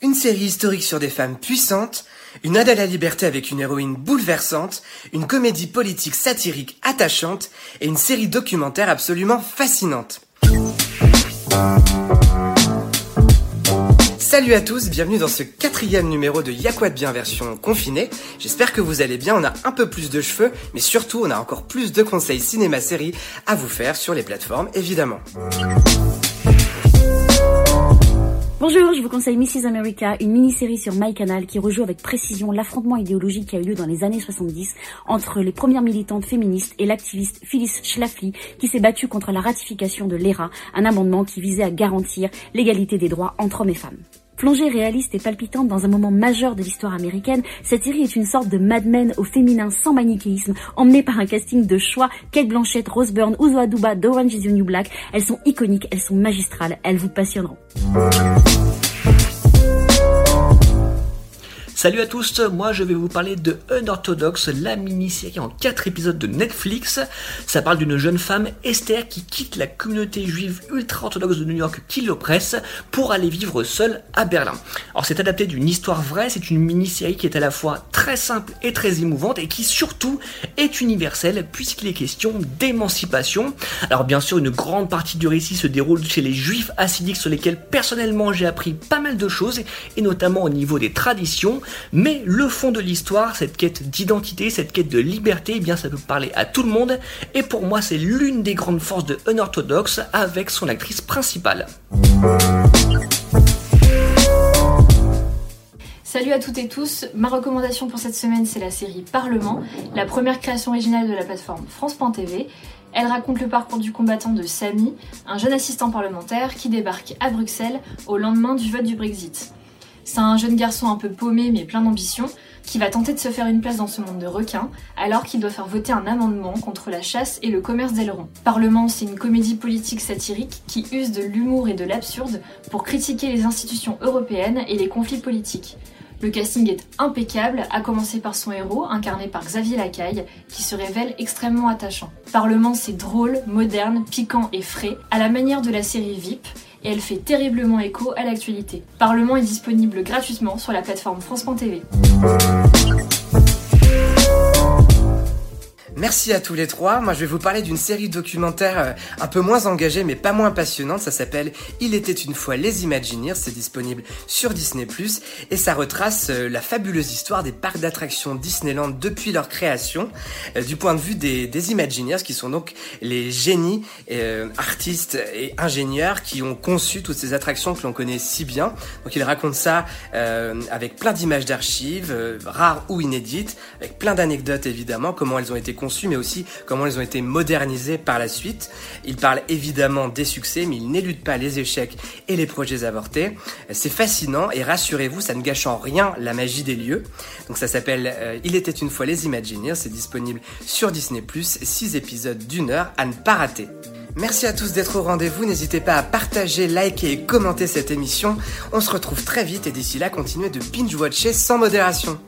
Une série historique sur des femmes puissantes, une ode à la liberté avec une héroïne bouleversante, une comédie politique satirique attachante et une série documentaire absolument fascinante. Salut à tous, bienvenue dans ce quatrième numéro de Y'a bien version confinée. J'espère que vous allez bien, on a un peu plus de cheveux, mais surtout on a encore plus de conseils cinéma-série à vous faire sur les plateformes évidemment. Bonjour, je vous conseille Mrs. America, une mini-série sur MyCanal qui rejoue avec précision l'affrontement idéologique qui a eu lieu dans les années 70 entre les premières militantes féministes et l'activiste Phyllis Schlafly qui s'est battue contre la ratification de l'ERA, un amendement qui visait à garantir l'égalité des droits entre hommes et femmes. Plongée réaliste et palpitante dans un moment majeur de l'histoire américaine, cette série est une sorte de Mad Men au féminin sans manichéisme, emmenée par un casting de choix, Kate Blanchett, Rose Byrne, Uzo Aduba, d'Orange is the New Black. Elles sont iconiques, elles sont magistrales, elles vous passionneront. Salut à tous, moi je vais vous parler de Unorthodox, la mini-série en 4 épisodes de Netflix. Ça parle d'une jeune femme, Esther, qui quitte la communauté juive ultra-orthodoxe de New York qui l'oppresse pour aller vivre seule à Berlin. Alors c'est adapté d'une histoire vraie, c'est une mini-série qui est à la fois très simple et très émouvante et qui surtout est universelle puisqu'il est question d'émancipation. Alors bien sûr une grande partie du récit se déroule chez les juifs assidiques sur lesquels personnellement j'ai appris pas mal de choses et notamment au niveau des traditions. Mais le fond de l'histoire, cette quête d'identité, cette quête de liberté, eh ça peut parler à tout le monde. Et pour moi, c'est l'une des grandes forces de Unorthodox avec son actrice principale. Salut à toutes et tous, ma recommandation pour cette semaine c'est la série Parlement, la première création originale de la plateforme France.tv. Elle raconte le parcours du combattant de Samy, un jeune assistant parlementaire qui débarque à Bruxelles au lendemain du vote du Brexit. C'est un jeune garçon un peu paumé mais plein d'ambition qui va tenter de se faire une place dans ce monde de requins alors qu'il doit faire voter un amendement contre la chasse et le commerce d'ailerons. Parlement, c'est une comédie politique satirique qui use de l'humour et de l'absurde pour critiquer les institutions européennes et les conflits politiques. Le casting est impeccable, à commencer par son héros, incarné par Xavier Lacaille, qui se révèle extrêmement attachant. Parlement, c'est drôle, moderne, piquant et frais, à la manière de la série VIP, et elle fait terriblement écho à l'actualité. Parlement est disponible gratuitement sur la plateforme France.tv. Merci à tous les trois. Moi, je vais vous parler d'une série documentaire euh, un peu moins engagée, mais pas moins passionnante. Ça s'appelle Il était une fois les Imagineers. C'est disponible sur Disney+. Et ça retrace euh, la fabuleuse histoire des parcs d'attractions Disneyland depuis leur création, euh, du point de vue des, des Imagineers, qui sont donc les génies, artistes et ingénieurs qui ont conçu toutes ces attractions que l'on connaît si bien. Donc, ils racontent ça avec plein d'images d'archives, rares ou inédites, avec plein d'anecdotes évidemment, comment elles ont été conçues mais aussi comment ils ont été modernisés par la suite. Il parle évidemment des succès, mais il n'élude pas les échecs et les projets avortés. C'est fascinant et rassurez-vous, ça ne gâche en rien la magie des lieux. Donc ça s'appelle euh, Il était une fois les Imagineers, c'est disponible sur Disney+, 6 épisodes d'une heure à ne pas rater. Merci à tous d'être au rendez-vous, n'hésitez pas à partager, liker et commenter cette émission. On se retrouve très vite et d'ici là, continuez de binge-watcher sans modération.